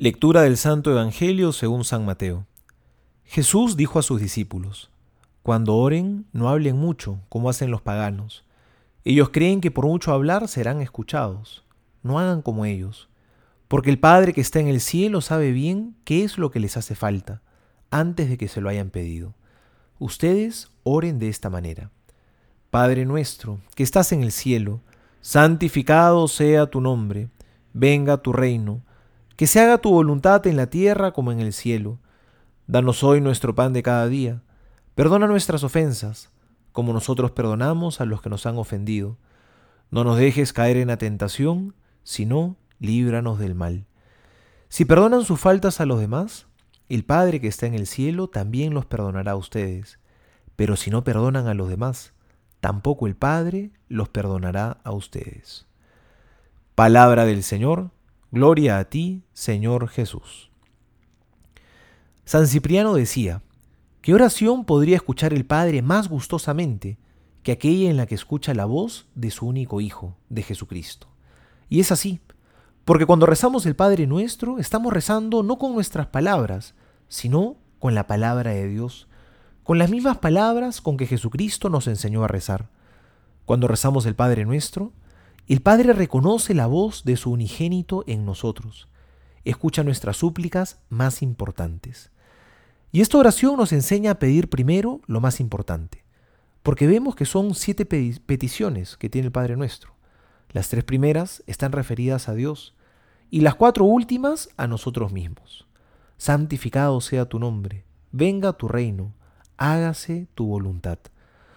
Lectura del Santo Evangelio según San Mateo. Jesús dijo a sus discípulos, Cuando oren, no hablen mucho, como hacen los paganos. Ellos creen que por mucho hablar serán escuchados. No hagan como ellos, porque el Padre que está en el cielo sabe bien qué es lo que les hace falta, antes de que se lo hayan pedido. Ustedes oren de esta manera. Padre nuestro, que estás en el cielo, santificado sea tu nombre, venga tu reino que se haga tu voluntad en la tierra como en el cielo. Danos hoy nuestro pan de cada día. Perdona nuestras ofensas, como nosotros perdonamos a los que nos han ofendido. No nos dejes caer en la tentación, sino líbranos del mal. Si perdonan sus faltas a los demás, el Padre que está en el cielo también los perdonará a ustedes. Pero si no perdonan a los demás, tampoco el Padre los perdonará a ustedes. Palabra del Señor Gloria a ti, Señor Jesús. San Cipriano decía, ¿qué oración podría escuchar el Padre más gustosamente que aquella en la que escucha la voz de su único Hijo, de Jesucristo? Y es así, porque cuando rezamos el Padre nuestro, estamos rezando no con nuestras palabras, sino con la palabra de Dios, con las mismas palabras con que Jesucristo nos enseñó a rezar. Cuando rezamos el Padre nuestro, el Padre reconoce la voz de su unigénito en nosotros, escucha nuestras súplicas más importantes. Y esta oración nos enseña a pedir primero lo más importante, porque vemos que son siete peticiones que tiene el Padre nuestro. Las tres primeras están referidas a Dios y las cuatro últimas a nosotros mismos. Santificado sea tu nombre, venga tu reino, hágase tu voluntad.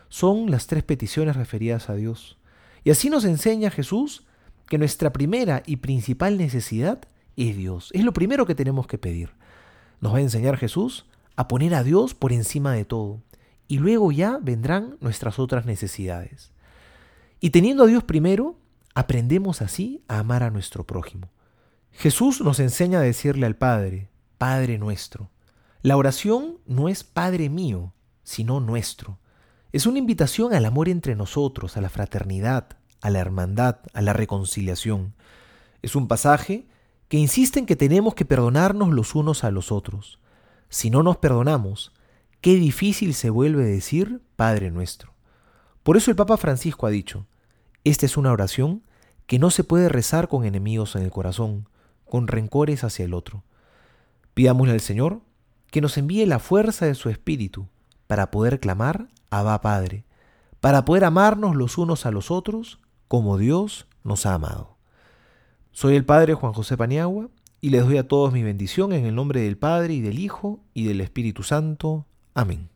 Son las tres peticiones referidas a Dios. Y así nos enseña Jesús que nuestra primera y principal necesidad es Dios. Es lo primero que tenemos que pedir. Nos va a enseñar Jesús a poner a Dios por encima de todo. Y luego ya vendrán nuestras otras necesidades. Y teniendo a Dios primero, aprendemos así a amar a nuestro prójimo. Jesús nos enseña a decirle al Padre, Padre nuestro. La oración no es Padre mío, sino nuestro. Es una invitación al amor entre nosotros, a la fraternidad, a la hermandad, a la reconciliación. Es un pasaje que insiste en que tenemos que perdonarnos los unos a los otros. Si no nos perdonamos, qué difícil se vuelve decir Padre nuestro. Por eso el Papa Francisco ha dicho, esta es una oración que no se puede rezar con enemigos en el corazón, con rencores hacia el otro. Pidámosle al Señor que nos envíe la fuerza de su Espíritu para poder clamar Abba Padre, para poder amarnos los unos a los otros como Dios nos ha amado. Soy el Padre Juan José Paniagua y les doy a todos mi bendición en el nombre del Padre y del Hijo y del Espíritu Santo. Amén.